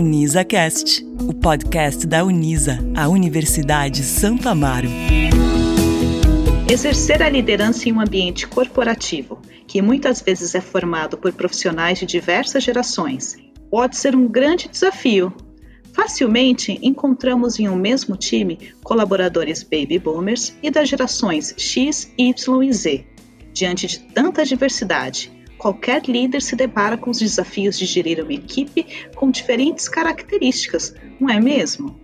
UnisaCast, o podcast da Unisa, a Universidade Santo Amaro. Exercer a liderança em um ambiente corporativo, que muitas vezes é formado por profissionais de diversas gerações, pode ser um grande desafio. Facilmente encontramos em um mesmo time colaboradores baby boomers e das gerações X, Y e Z. Diante de tanta diversidade, qualquer líder se depara com os desafios de gerir uma equipe com diferentes características, não é mesmo?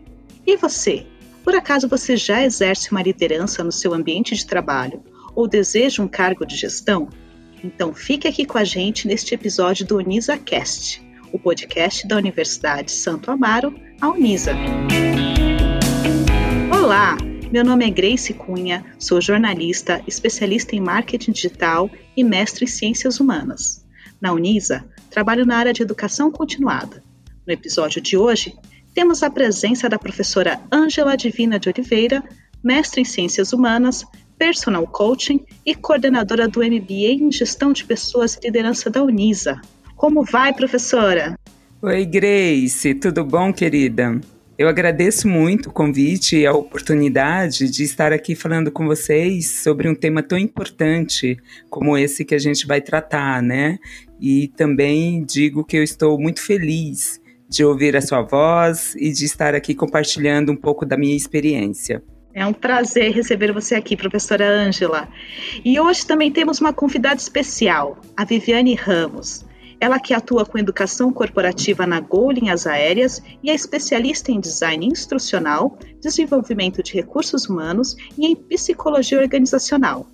E você? Por acaso você já exerce uma liderança no seu ambiente de trabalho ou deseja um cargo de gestão? Então fique aqui com a gente neste episódio do UnisaCast, o podcast da Universidade Santo Amaro, a Unisa. Olá! Meu nome é Grace Cunha, sou jornalista, especialista em marketing digital e mestre em ciências humanas. Na Unisa, trabalho na área de educação continuada. No episódio de hoje, temos a presença da professora Ângela Divina de Oliveira, mestre em ciências humanas, personal coaching e coordenadora do MBA em gestão de pessoas e liderança da Unisa. Como vai, professora? Oi, Grace, tudo bom, querida? Eu agradeço muito o convite e a oportunidade de estar aqui falando com vocês sobre um tema tão importante como esse que a gente vai tratar, né? E também digo que eu estou muito feliz de ouvir a sua voz e de estar aqui compartilhando um pouco da minha experiência. É um prazer receber você aqui, professora Ângela. E hoje também temos uma convidada especial, a Viviane Ramos. Ela que atua com educação corporativa na Gol Linhas Aéreas e é especialista em design instrucional, desenvolvimento de recursos humanos e em psicologia organizacional.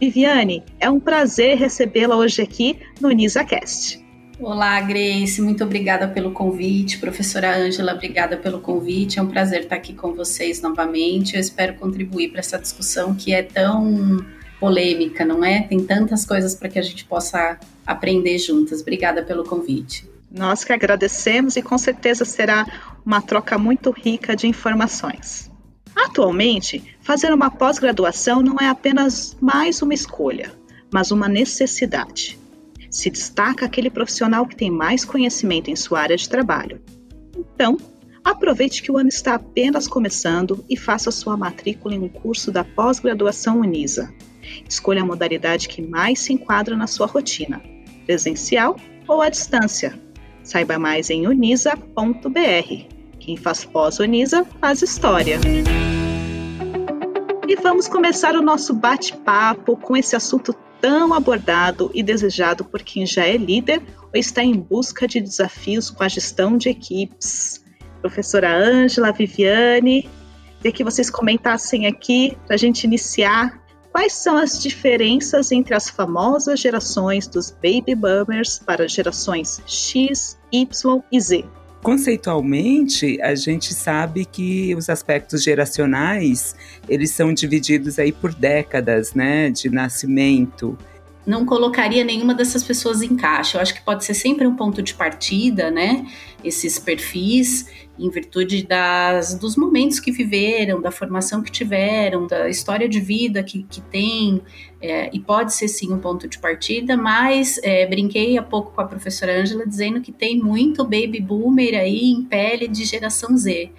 Viviane, é um prazer recebê-la hoje aqui no NisaCast. Olá, Grace, muito obrigada pelo convite. Professora Ângela, obrigada pelo convite. É um prazer estar aqui com vocês novamente. Eu espero contribuir para essa discussão que é tão polêmica, não é? Tem tantas coisas para que a gente possa aprender juntas. Obrigada pelo convite. Nós que agradecemos e com certeza será uma troca muito rica de informações. Atualmente, fazer uma pós-graduação não é apenas mais uma escolha, mas uma necessidade. Se destaca aquele profissional que tem mais conhecimento em sua área de trabalho. Então, aproveite que o ano está apenas começando e faça sua matrícula em um curso da pós-graduação Unisa. Escolha a modalidade que mais se enquadra na sua rotina, presencial ou à distância. Saiba mais em unisa.br. Quem faz pós-Unisa faz história. E vamos começar o nosso bate-papo com esse assunto tão abordado e desejado por quem já é líder ou está em busca de desafios com a gestão de equipes. Professora Ângela, Viviane, queria que vocês comentassem aqui para a gente iniciar Quais são as diferenças entre as famosas gerações dos baby boomers para gerações X, Y e Z? Conceitualmente, a gente sabe que os aspectos geracionais, eles são divididos aí por décadas, né, de nascimento não colocaria nenhuma dessas pessoas em caixa. Eu acho que pode ser sempre um ponto de partida, né? Esses perfis, em virtude das, dos momentos que viveram, da formação que tiveram, da história de vida que, que tem, é, e pode ser sim um ponto de partida, mas é, brinquei há pouco com a professora Ângela dizendo que tem muito baby boomer aí em pele de geração Z.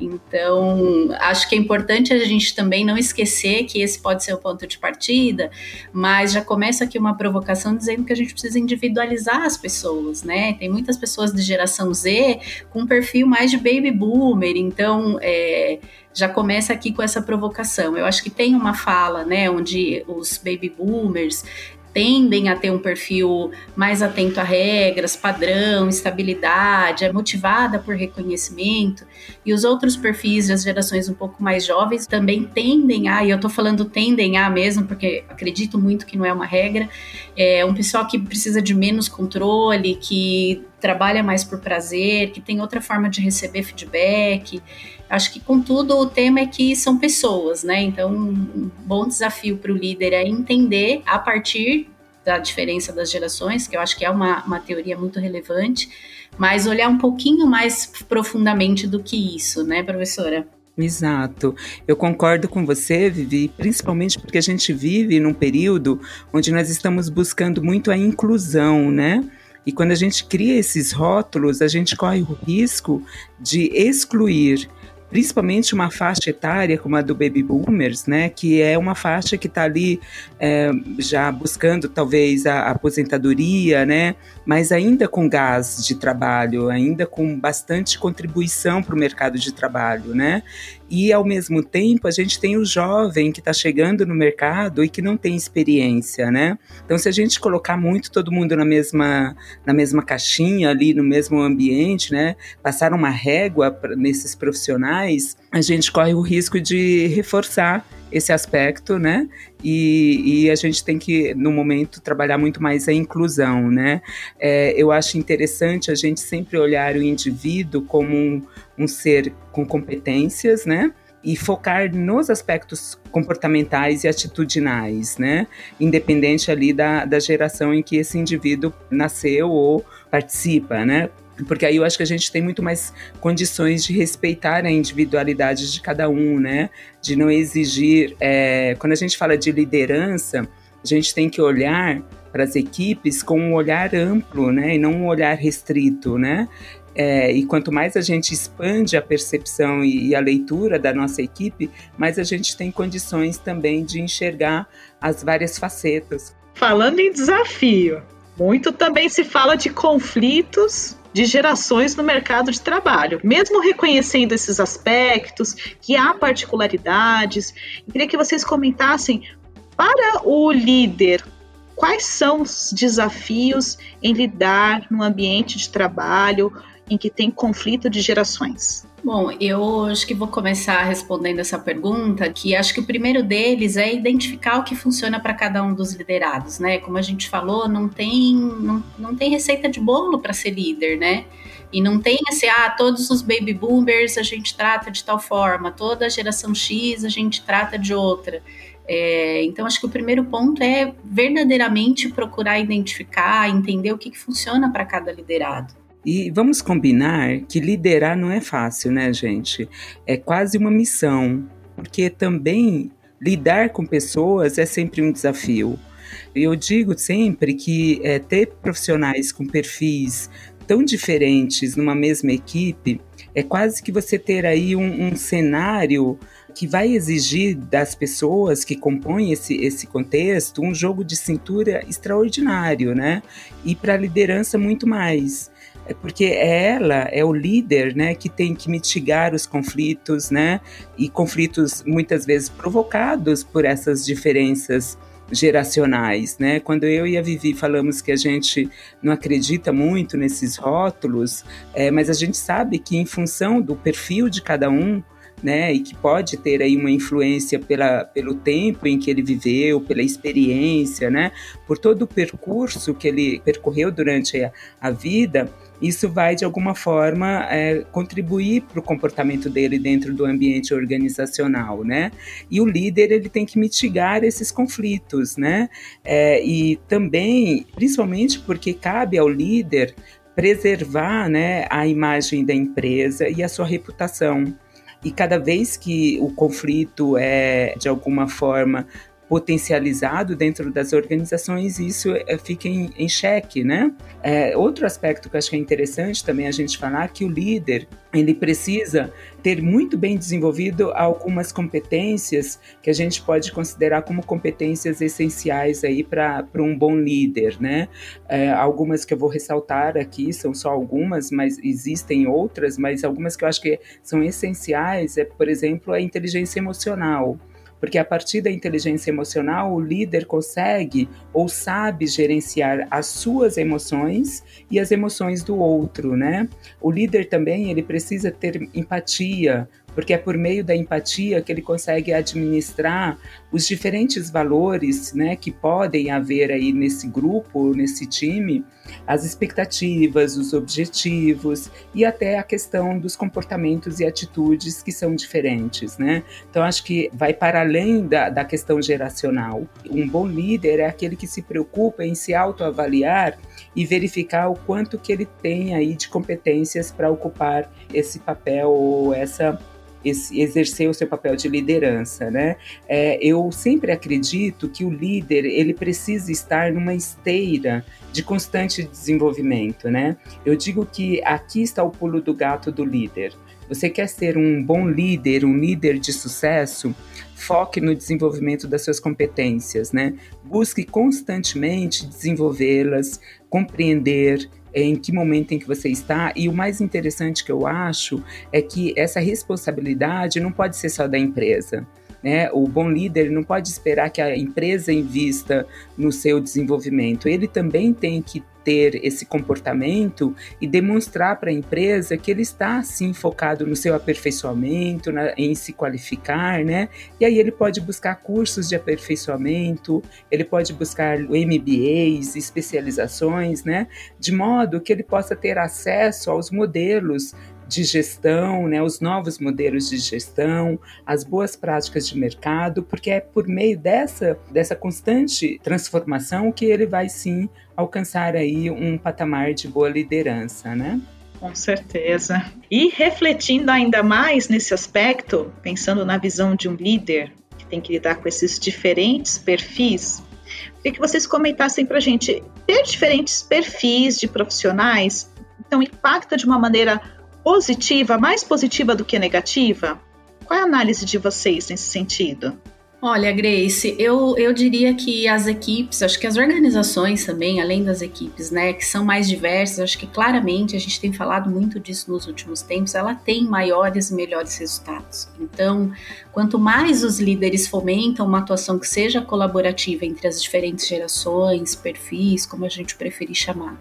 Então, acho que é importante a gente também não esquecer que esse pode ser o ponto de partida, mas já começa aqui uma provocação dizendo que a gente precisa individualizar as pessoas, né? Tem muitas pessoas de geração Z com um perfil mais de baby boomer, então é, já começa aqui com essa provocação. Eu acho que tem uma fala, né, onde os baby boomers tendem a ter um perfil mais atento a regras, padrão, estabilidade, é motivada por reconhecimento, e os outros perfis das gerações um pouco mais jovens também tendem a, e eu tô falando tendem a mesmo, porque acredito muito que não é uma regra, é um pessoal que precisa de menos controle, que trabalha mais por prazer, que tem outra forma de receber feedback. Acho que, contudo, o tema é que são pessoas, né? Então, um bom desafio para o líder é entender a partir da diferença das gerações, que eu acho que é uma, uma teoria muito relevante, mas olhar um pouquinho mais profundamente do que isso, né, professora? Exato. Eu concordo com você, Vivi, principalmente porque a gente vive num período onde nós estamos buscando muito a inclusão, né? E quando a gente cria esses rótulos, a gente corre o risco de excluir principalmente uma faixa etária como a do baby boomers, né, que é uma faixa que está ali é, já buscando talvez a, aposentadoria, né, mas ainda com gás de trabalho, ainda com bastante contribuição para o mercado de trabalho, né? E ao mesmo tempo a gente tem o jovem que está chegando no mercado e que não tem experiência, né? Então se a gente colocar muito todo mundo na mesma na mesma caixinha ali no mesmo ambiente, né? Passar uma régua nesses profissionais, a gente corre o risco de reforçar esse aspecto, né? E, e, a gente tem que, no momento, trabalhar muito mais a inclusão, né? É, eu acho interessante a gente sempre olhar o indivíduo como um, um ser com competências, né? e focar nos aspectos comportamentais e atitudinais, né? Independente ali da, da geração em que esse indivíduo nasceu ou participa, né? Porque aí eu acho que a gente tem muito mais condições de respeitar a individualidade de cada um, né? De não exigir. É, quando a gente fala de liderança, a gente tem que olhar para as equipes com um olhar amplo, né? E não um olhar restrito, né? É, e quanto mais a gente expande a percepção e, e, a leitura da nossa equipe, mais a gente tem condições também de enxergar as várias facetas. Falando em desafio, muito também se fala de conflitos de gerações no mercado de trabalho. Mesmo reconhecendo esses aspectos, que há particularidades, eu queria que vocês comentassem para o líder quais são os desafios em lidar no ambiente de trabalho em que tem conflito de gerações. Bom, eu acho que vou começar respondendo essa pergunta, que acho que o primeiro deles é identificar o que funciona para cada um dos liderados, né? Como a gente falou, não tem, não, não tem receita de bolo para ser líder, né? E não tem assim, ah, todos os baby boomers a gente trata de tal forma, toda a geração X a gente trata de outra. É, então, acho que o primeiro ponto é verdadeiramente procurar identificar, entender o que, que funciona para cada liderado. E vamos combinar que liderar não é fácil, né, gente? É quase uma missão, porque também lidar com pessoas é sempre um desafio. Eu digo sempre que é, ter profissionais com perfis tão diferentes numa mesma equipe é quase que você ter aí um, um cenário que vai exigir das pessoas que compõem esse, esse contexto um jogo de cintura extraordinário, né? E para a liderança muito mais porque ela é o líder, né, que tem que mitigar os conflitos, né, e conflitos muitas vezes provocados por essas diferenças geracionais, né? Quando eu e a Vivi falamos que a gente não acredita muito nesses rótulos, é, mas a gente sabe que em função do perfil de cada um, né, e que pode ter aí uma influência pela, pelo tempo em que ele viveu, pela experiência, né, por todo o percurso que ele percorreu durante a, a vida, isso vai de alguma forma é, contribuir para o comportamento dele dentro do ambiente organizacional, né? E o líder ele tem que mitigar esses conflitos, né? É, e também, principalmente porque cabe ao líder preservar, né, a imagem da empresa e a sua reputação. E cada vez que o conflito é, de alguma forma, potencializado dentro das organizações, isso é, fica em, em xeque, né? É, outro aspecto que eu acho que é interessante também a gente falar que o líder ele precisa ter muito bem desenvolvido algumas competências que a gente pode considerar como competências essenciais aí para um bom líder, né? É, algumas que eu vou ressaltar aqui são só algumas, mas existem outras, mas algumas que eu acho que são essenciais é, por exemplo, a inteligência emocional porque a partir da inteligência emocional, o líder consegue ou sabe gerenciar as suas emoções e as emoções do outro, né? O líder também, ele precisa ter empatia, porque é por meio da empatia que ele consegue administrar os diferentes valores, né, que podem haver aí nesse grupo, nesse time, as expectativas, os objetivos e até a questão dos comportamentos e atitudes que são diferentes, né? Então acho que vai para além da, da questão geracional. Um bom líder é aquele que se preocupa em se autoavaliar e verificar o quanto que ele tem aí de competências para ocupar esse papel ou essa exercer o seu papel de liderança, né? É, eu sempre acredito que o líder ele precisa estar numa esteira de constante desenvolvimento, né? Eu digo que aqui está o pulo do gato do líder. Você quer ser um bom líder, um líder de sucesso? Foque no desenvolvimento das suas competências, né? Busque constantemente desenvolvê-las, compreender, em que momento em que você está. E o mais interessante que eu acho é que essa responsabilidade não pode ser só da empresa. Né? O bom líder não pode esperar que a empresa invista no seu desenvolvimento. Ele também tem que ter esse comportamento e demonstrar para a empresa que ele está sim focado no seu aperfeiçoamento, na, em se qualificar, né? E aí ele pode buscar cursos de aperfeiçoamento, ele pode buscar MBAs, especializações, né? De modo que ele possa ter acesso aos modelos de gestão, né, os novos modelos de gestão, as boas práticas de mercado, porque é por meio dessa, dessa constante transformação que ele vai sim alcançar aí um patamar de boa liderança, né? Com certeza. E refletindo ainda mais nesse aspecto, pensando na visão de um líder que tem que lidar com esses diferentes perfis, queria que vocês comentassem para a gente: ter diferentes perfis de profissionais, então impacta de uma maneira positiva, mais positiva do que negativa? Qual é a análise de vocês nesse sentido? Olha, Grace, eu, eu diria que as equipes, acho que as organizações também, além das equipes, né, que são mais diversas, acho que claramente a gente tem falado muito disso nos últimos tempos, ela tem maiores e melhores resultados. Então, quanto mais os líderes fomentam uma atuação que seja colaborativa entre as diferentes gerações, perfis, como a gente preferir chamar,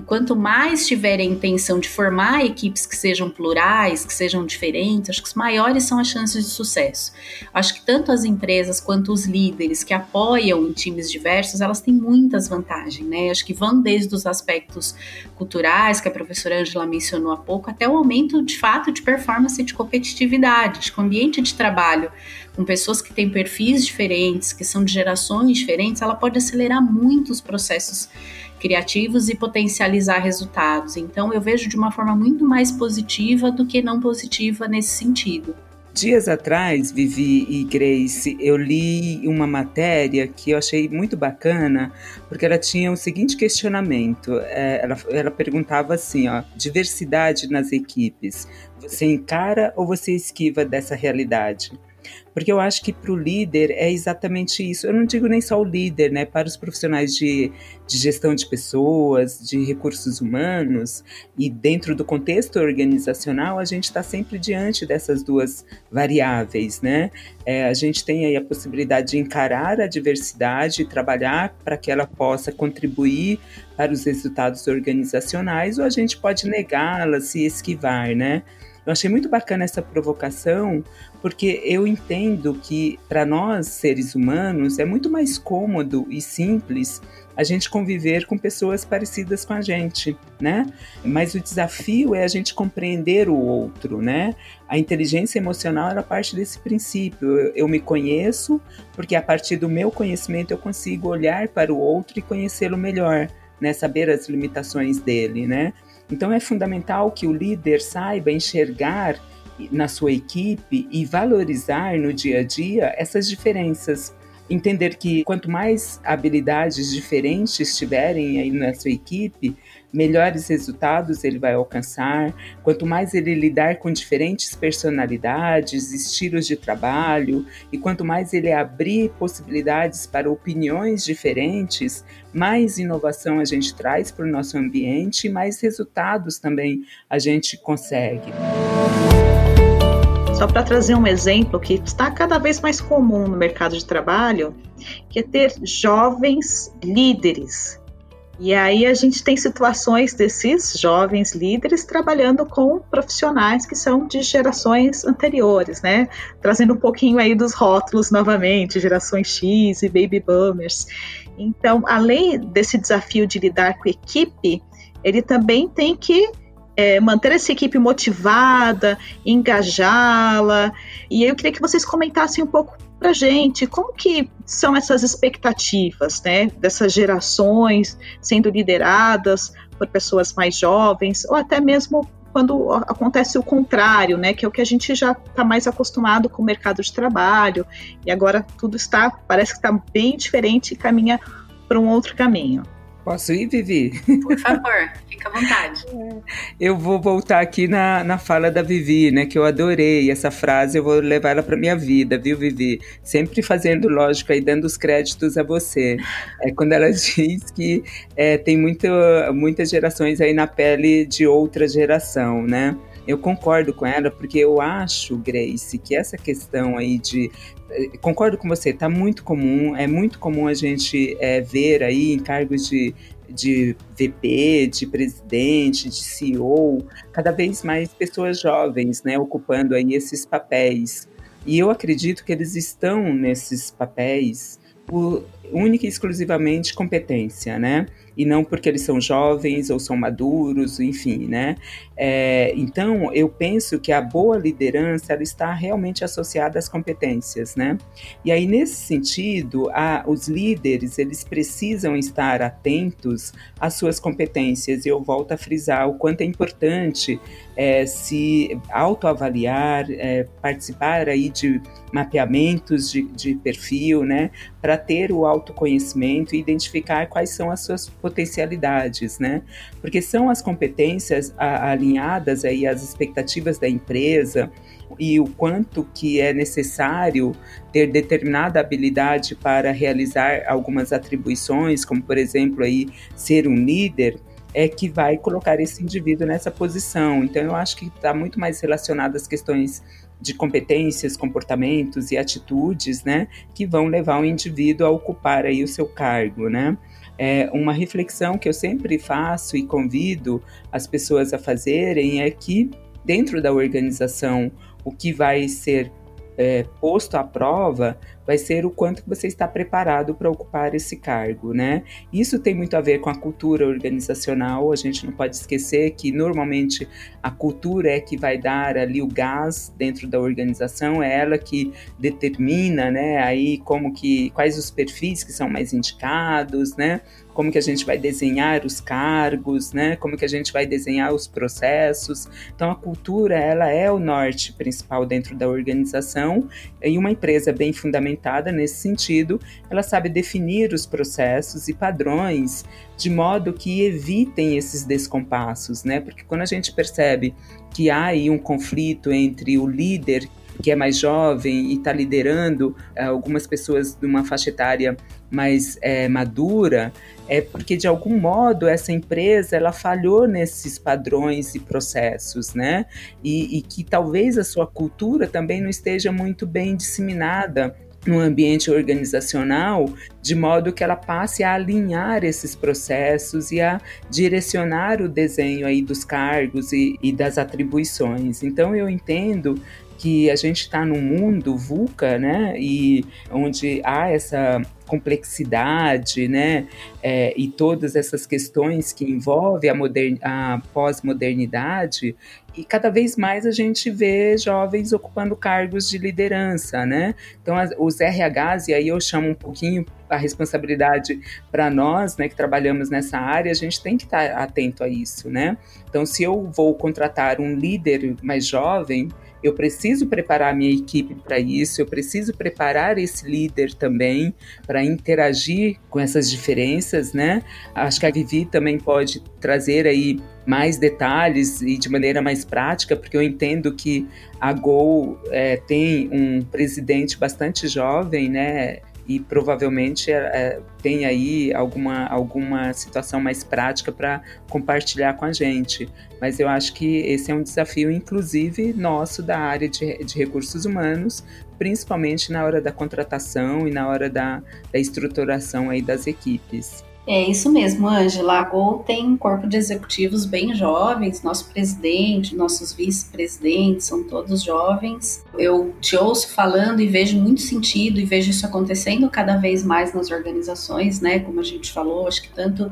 e quanto mais tiverem a intenção de formar equipes que sejam plurais, que sejam diferentes, acho que maiores são as chances de sucesso. Acho que tanto as empresas quanto os líderes que apoiam times diversos, elas têm muitas vantagens, né? Acho que vão desde os aspectos culturais, que a professora Angela mencionou há pouco, até o aumento de fato de performance e de competitividade. O ambiente de trabalho com pessoas que têm perfis diferentes, que são de gerações diferentes, ela pode acelerar muito os processos criativos e potencializar resultados. Então, eu vejo de uma forma muito mais positiva do que não positiva nesse sentido. Dias atrás, Vivi e Grace, eu li uma matéria que eu achei muito bacana, porque ela tinha o seguinte questionamento: é, ela, ela perguntava assim, ó, diversidade nas equipes, você encara ou você esquiva dessa realidade? Porque eu acho que para o líder é exatamente isso. Eu não digo nem só o líder, né? Para os profissionais de, de gestão de pessoas, de recursos humanos, e dentro do contexto organizacional, a gente está sempre diante dessas duas variáveis, né? É, a gente tem aí a possibilidade de encarar a diversidade trabalhar para que ela possa contribuir para os resultados organizacionais, ou a gente pode negá-la, se esquivar, né? Eu achei muito bacana essa provocação, porque eu entendo que para nós, seres humanos, é muito mais cômodo e simples a gente conviver com pessoas parecidas com a gente, né? Mas o desafio é a gente compreender o outro, né? A inteligência emocional ela parte desse princípio. Eu, eu me conheço, porque a partir do meu conhecimento eu consigo olhar para o outro e conhecê-lo melhor, né? Saber as limitações dele, né? Então é fundamental que o líder saiba enxergar na sua equipe e valorizar no dia a dia essas diferenças. Entender que quanto mais habilidades diferentes tiverem aí na sua equipe, melhores resultados ele vai alcançar. Quanto mais ele lidar com diferentes personalidades, estilos de trabalho, e quanto mais ele abrir possibilidades para opiniões diferentes, mais inovação a gente traz para o nosso ambiente e mais resultados também a gente consegue. Só para trazer um exemplo que está cada vez mais comum no mercado de trabalho, que é ter jovens líderes e aí a gente tem situações desses jovens líderes trabalhando com profissionais que são de gerações anteriores, né? Trazendo um pouquinho aí dos rótulos novamente, gerações X e baby boomers. Então, além desse desafio de lidar com equipe, ele também tem que é, manter essa equipe motivada, engajá-la. E eu queria que vocês comentassem um pouco para gente como que são essas expectativas, né, dessas gerações sendo lideradas por pessoas mais jovens ou até mesmo quando acontece o contrário, né, que é o que a gente já está mais acostumado com o mercado de trabalho, e agora tudo está, parece que está bem diferente e caminha para um outro caminho. Posso ir, Vivi? Por favor, fica à vontade. Eu vou voltar aqui na, na fala da Vivi, né? Que eu adorei essa frase, eu vou levar ela para minha vida, viu, Vivi? Sempre fazendo lógico aí, dando os créditos a você. É quando ela diz que é, tem muito, muitas gerações aí na pele de outra geração, né? Eu concordo com ela, porque eu acho, Grace, que essa questão aí de concordo com você, está muito comum, é muito comum a gente é, ver aí em cargos de, de VP, de presidente, de CEO, cada vez mais pessoas jovens, né, ocupando aí esses papéis. E eu acredito que eles estão nesses papéis por única e exclusivamente competência, né? E não porque eles são jovens ou são maduros, enfim, né? É, então, eu penso que a boa liderança ela está realmente associada às competências, né? E aí, nesse sentido, a, os líderes eles precisam estar atentos às suas competências. E eu volto a frisar o quanto é importante é, se autoavaliar, é, participar aí de mapeamentos de, de perfil, né? Para ter o autoconhecimento e identificar quais são as suas né? Porque são as competências alinhadas aí às expectativas da empresa e o quanto que é necessário ter determinada habilidade para realizar algumas atribuições, como por exemplo aí ser um líder, é que vai colocar esse indivíduo nessa posição. Então eu acho que está muito mais relacionado às questões de competências, comportamentos e atitudes, né, que vão levar o indivíduo a ocupar aí o seu cargo, né? É, uma reflexão que eu sempre faço e convido as pessoas a fazerem é que dentro da organização o que vai ser é, posto à prova vai ser o quanto você está preparado para ocupar esse cargo, né? Isso tem muito a ver com a cultura organizacional. A gente não pode esquecer que normalmente a cultura é que vai dar ali o gás dentro da organização, é ela que determina, né? Aí como que quais os perfis que são mais indicados, né? como que a gente vai desenhar os cargos, né? Como que a gente vai desenhar os processos. Então a cultura, ela é o norte principal dentro da organização e uma empresa bem fundamentada nesse sentido, ela sabe definir os processos e padrões de modo que evitem esses descompassos, né? Porque quando a gente percebe que há aí um conflito entre o líder que é mais jovem e está liderando eh, algumas pessoas de uma faixa etária mais é, madura, é porque de algum modo essa empresa ela falhou nesses padrões e processos, né? E, e que talvez a sua cultura também não esteja muito bem disseminada no ambiente organizacional, de modo que ela passe a alinhar esses processos e a direcionar o desenho aí dos cargos e, e das atribuições. Então eu entendo que a gente está num mundo VUCA, né, e onde há essa complexidade, né, é, e todas essas questões que envolvem a, a pós-modernidade, e cada vez mais a gente vê jovens ocupando cargos de liderança, né? Então, as, os RHs, e aí eu chamo um pouquinho a responsabilidade para nós, né, que trabalhamos nessa área, a gente tem que estar tá atento a isso, né? Então, se eu vou contratar um líder mais jovem, eu preciso preparar minha equipe para isso, eu preciso preparar esse líder também para interagir com essas diferenças, né? Acho que a Vivi também pode trazer aí mais detalhes e de maneira mais prática, porque eu entendo que a Gol é, tem um presidente bastante jovem, né? E provavelmente é, é, tem aí alguma, alguma situação mais prática para compartilhar com a gente. Mas eu acho que esse é um desafio, inclusive, nosso da área de, de recursos humanos, principalmente na hora da contratação e na hora da, da estruturação aí das equipes. É isso mesmo, Angela. A Gol tem um corpo de executivos bem jovens, nosso presidente, nossos vice-presidentes são todos jovens. Eu te ouço falando e vejo muito sentido e vejo isso acontecendo cada vez mais nas organizações, né? Como a gente falou, acho que tanto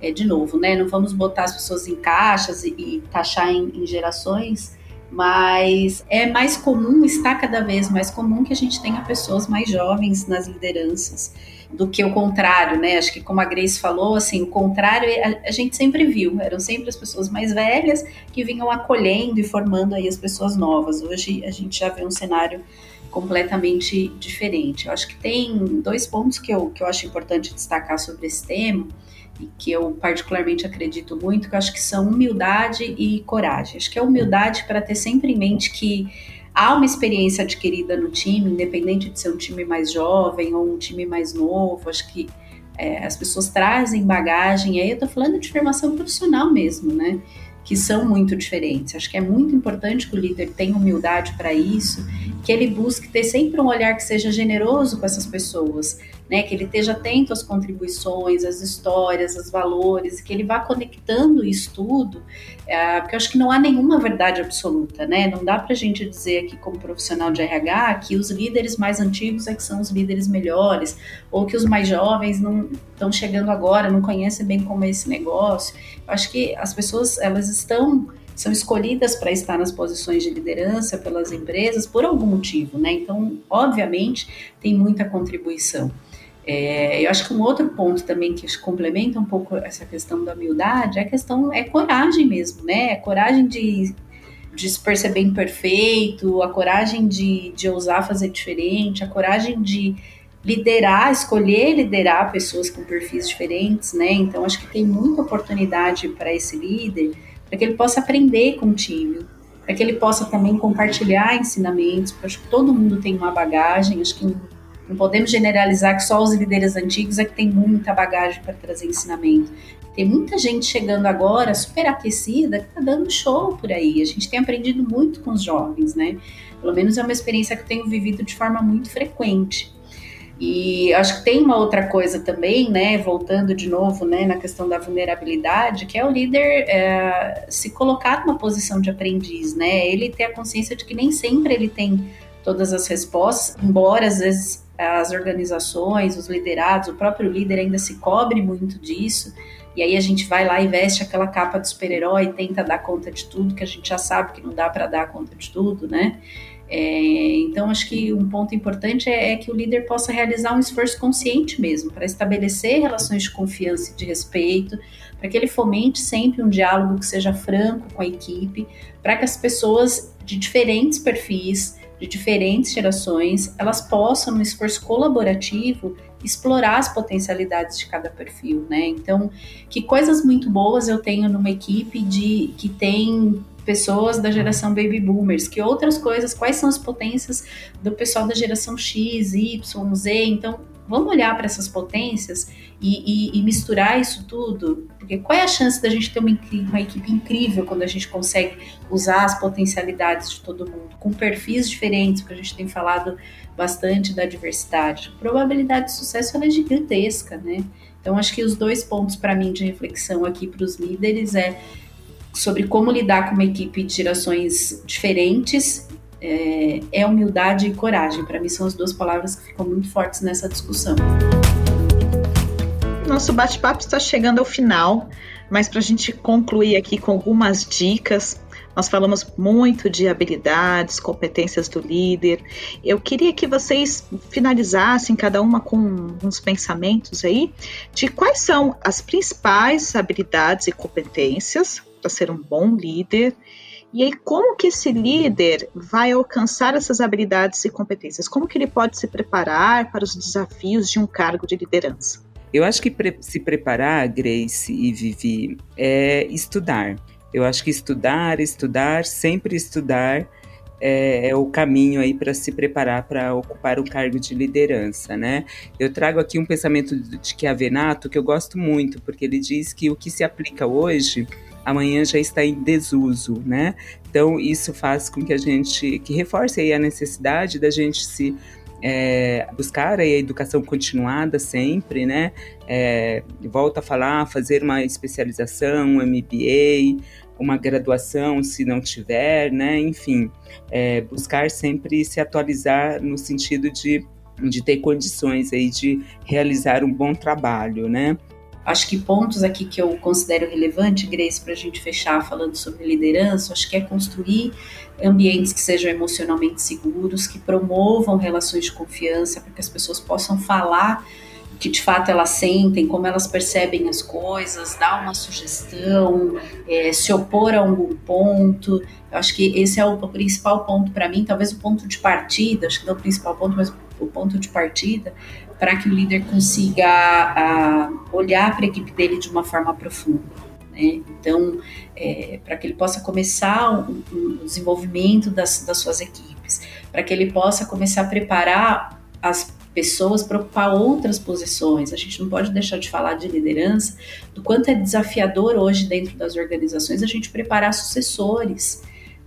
é, de novo, né? Não vamos botar as pessoas em caixas e, e taxar em, em gerações, mas é mais comum, está cada vez mais comum que a gente tenha pessoas mais jovens nas lideranças. do que o contrário, né? Acho que como a Grace falou, assim, o contrário a, a, gente sempre viu, eram sempre as pessoas mais velhas que vinham acolhendo e formando aí as pessoas novas. Hoje a gente já vê um cenário completamente diferente. Eu acho que tem dois pontos que eu, que eu acho importante destacar sobre esse tema que eu particularmente acredito muito, que eu acho que são humildade e coragem. Acho que é humildade para ter sempre em mente que há uma experiência adquirida no time, independente de ser um time mais jovem ou um time mais novo, acho que é, as pessoas trazem bagagem, e aí eu tô falando de formação profissional mesmo, né? Que são muito diferentes. Acho que é muito importante que o líder tenha humildade para isso, que ele busque ter sempre um olhar que seja generoso com essas pessoas, né? Que ele esteja atento às contribuições, às histórias, aos valores, que ele vá conectando isso tudo, é, porque eu acho que não há nenhuma verdade absoluta, né? Não dá para a gente dizer aqui como profissional de RH que os líderes mais antigos é que são os líderes melhores, ou que os mais jovens não estão chegando agora, não conhecem bem como é esse negócio. Eu acho que as pessoas elas estão são escolhidas para estar nas posições de liderança pelas empresas por algum motivo, né? Então, obviamente, tem muita contribuição. É, eu acho que um outro ponto também que complementa um pouco essa questão da humildade é a questão, é coragem mesmo, né? É coragem de, de se perceber imperfeito, a coragem de, de ousar fazer diferente, a coragem de liderar, escolher liderar pessoas com perfis diferentes, né? Então acho que tem muita oportunidade para esse líder, para que ele possa aprender com o time, para que ele possa também compartilhar ensinamentos, porque acho que todo mundo tem uma bagagem, acho que não podemos generalizar que só os líderes antigos é que tem muita bagagem para trazer ensinamento. Tem muita gente chegando agora, super aquecida, que está dando show por aí. A gente tem aprendido muito com os jovens, né? Pelo menos é uma experiência que eu tenho vivido de forma muito frequente. E acho que tem uma outra coisa também, né? Voltando de novo, né, na questão da vulnerabilidade, que é o líder é, se colocar numa posição de aprendiz, né? Ele ter a consciência de que nem sempre ele tem todas as respostas, embora às vezes as organizações, os liderados, o próprio líder ainda se cobre muito disso. E aí a gente vai lá e veste aquela capa do super-herói tenta dar conta de tudo, que a gente já sabe que não dá para dar conta de tudo, né? É, então, acho que um ponto importante é, é, que o líder possa realizar um esforço consciente mesmo, para estabelecer relações de confiança e de respeito, para que ele fomente sempre um diálogo que seja franco com a equipe, para que as pessoas de diferentes perfis, de diferentes gerações, elas possam, no esforço colaborativo, explorar as potencialidades de cada perfil, né? Então, que coisas muito boas eu tenho numa equipe de que tem pessoas da geração baby boomers, que outras coisas, quais são as potências do pessoal da geração X, Y, Z, então vamos olhar para essas potências e, e, e, misturar isso tudo, porque qual é a chance da gente ter uma, uma, equipe incrível quando a gente consegue usar as potencialidades de todo mundo, com perfis diferentes, porque a gente tem falado bastante da diversidade. A probabilidade de sucesso é gigantesca, né? Então, acho que os dois pontos para mim de reflexão aqui para os líderes é sobre como lidar com uma equipe de gerações diferentes é, é humildade e coragem. Para mim, são as duas palavras que ficam muito fortes nessa discussão. Nosso bate-papo está chegando ao final, mas para a gente concluir aqui com algumas dicas, nós falamos muito de habilidades, competências do líder. Eu queria que vocês finalizassem cada uma com uns pensamentos aí de quais são as principais habilidades e competências para ser um bom líder e aí, como que esse líder vai alcançar essas habilidades e competências? Como que ele pode se preparar para os desafios de um cargo de liderança? Eu acho que pre se preparar, Grace e Vivi, é estudar. Eu acho que estudar, estudar, sempre estudar é, é o caminho aí para se preparar para ocupar o cargo de liderança, né? Eu trago aqui um pensamento de Chiavenato que eu gosto muito, porque ele diz que o que se aplica hoje amanhã já está em desuso, né? Então isso faz com que a gente que reforce aí a necessidade da gente se é, buscar a educação continuada sempre, né? É, volta a falar, fazer uma especialização, um MBA, uma graduação, se não tiver, né? Enfim, é, buscar sempre se atualizar no sentido de, de ter condições aí de realizar um bom trabalho, né? Acho que pontos aqui que eu considero relevante, Grace, para a gente fechar falando sobre liderança, acho que é construir ambientes que sejam emocionalmente seguros, que promovam relações de confiança, para que as pessoas possam falar que de fato elas sentem, como elas percebem as coisas, dar uma sugestão, é, se opor a algum ponto. Eu acho que esse é o, o principal ponto para mim, talvez o ponto de partida, acho que não é o principal ponto, mas o ponto de partida para que o líder consiga a, olhar para a equipe dele de uma forma profunda. Né? Então, é, para que ele possa começar o, o desenvolvimento das, das suas equipes, para que ele possa começar a preparar as pessoas para ocupar outras posições. A gente não pode deixar de falar de liderança, do quanto é desafiador hoje dentro das organizações a gente preparar sucessores,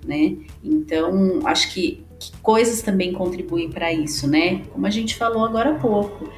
né? Então, acho que, que coisas também contribuem para isso, né? Como a gente falou agora há pouco,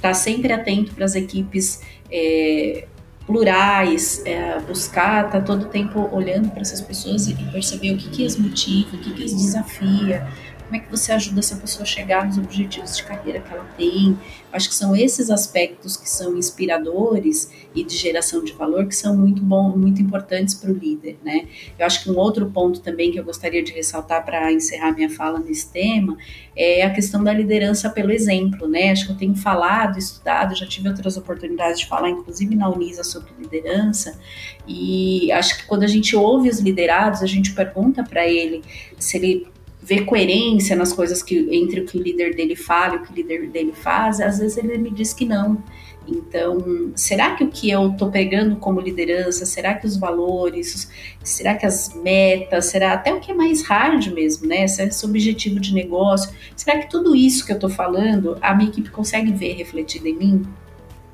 tá sempre atento para as equipes é, plurais, é, buscar, tá todo tempo olhando para essas pessoas e perceber o que, que as motiva, o que, que as desafia, como é que você ajuda essa pessoa a chegar nos objetivos de carreira que ela tem. Acho que são esses aspectos que são inspiradores e de geração de valor que são muito bom, muito importantes para o líder, né? Eu acho que um outro ponto também que eu gostaria de ressaltar para encerrar minha fala nesse tema é a questão da liderança pelo exemplo, né? Acho que eu tenho falado, estudado, já tive outras oportunidades de falar, inclusive na Unisa, sobre liderança, e acho que quando a gente ouve os liderados, a gente pergunta para ele se ele ver coerência nas coisas que entre o que o líder dele fala e o que o líder dele faz, às vezes ele me diz que não. Então, será que o que eu estou pegando como liderança, será que os valores, será que as metas, será até o que é mais hard mesmo, né? Esse objetivo de negócio, será que tudo isso que eu estou falando, a minha equipe consegue ver refletido em mim?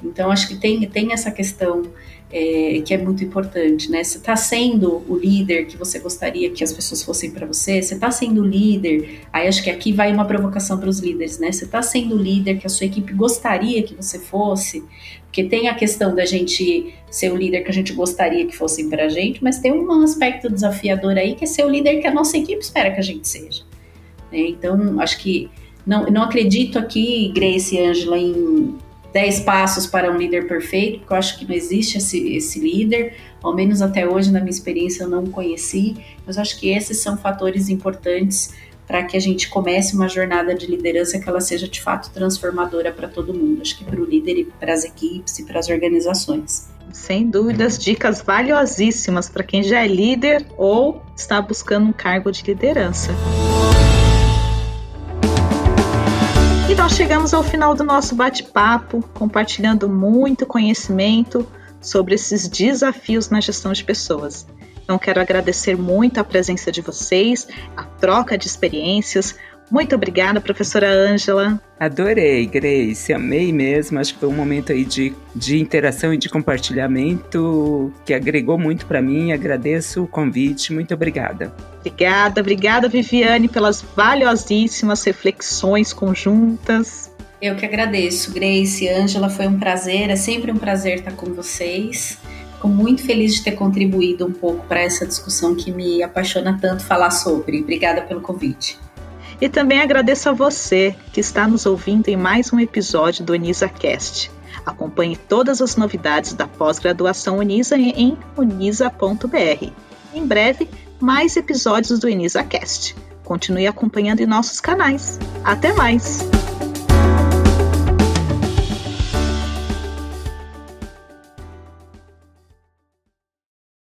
Então, acho que tem, tem essa questão é, que é muito importante, né? Você está sendo o líder que você gostaria que as pessoas fossem para você, você está sendo o líder, aí acho que aqui vai uma provocação para os líderes, né? Você está sendo o líder que a sua equipe gostaria que você fosse, porque tem a questão da gente ser o líder que a gente gostaria que fossem para a gente, mas tem um aspecto desafiador aí que é ser o líder que a nossa equipe espera que a gente seja. Né? Então, acho que não, não acredito aqui, Grace e Angela, em 10 passos para um líder perfeito, porque eu acho que não existe esse, esse líder, ao menos até hoje, na minha experiência, eu não conheci, mas acho que esses são fatores importantes para que a gente comece uma jornada de liderança que ela seja de fato transformadora para todo mundo, acho que para o líder e para as equipes e para as organizações. Sem dúvidas, dicas valiosíssimas para quem já é líder ou está buscando um cargo de liderança. E nós chegamos ao final do nosso bate-papo, compartilhando muito conhecimento sobre esses desafios na gestão de pessoas. Então, quero agradecer muito a presença de vocês, a troca de experiências, muito obrigada, professora Ângela. Adorei, Grace, amei mesmo. Acho que foi um momento aí de, de interação e de compartilhamento que agregou muito para mim. Agradeço o convite, muito obrigada. Obrigada, obrigada, Viviane, pelas valiosíssimas reflexões conjuntas. Eu que agradeço, Grace, Ângela, foi um prazer, é sempre um prazer estar com vocês. Fico muito feliz de ter contribuído um pouco para essa discussão que me apaixona tanto falar sobre. Obrigada pelo convite. E também agradeço a você que está nos ouvindo em mais um episódio do UnisaCast. Acompanhe todas as novidades da pós-graduação Unisa em unisa.br. Em breve, mais episódios do UnisaCast. Continue acompanhando em nossos canais. Até mais!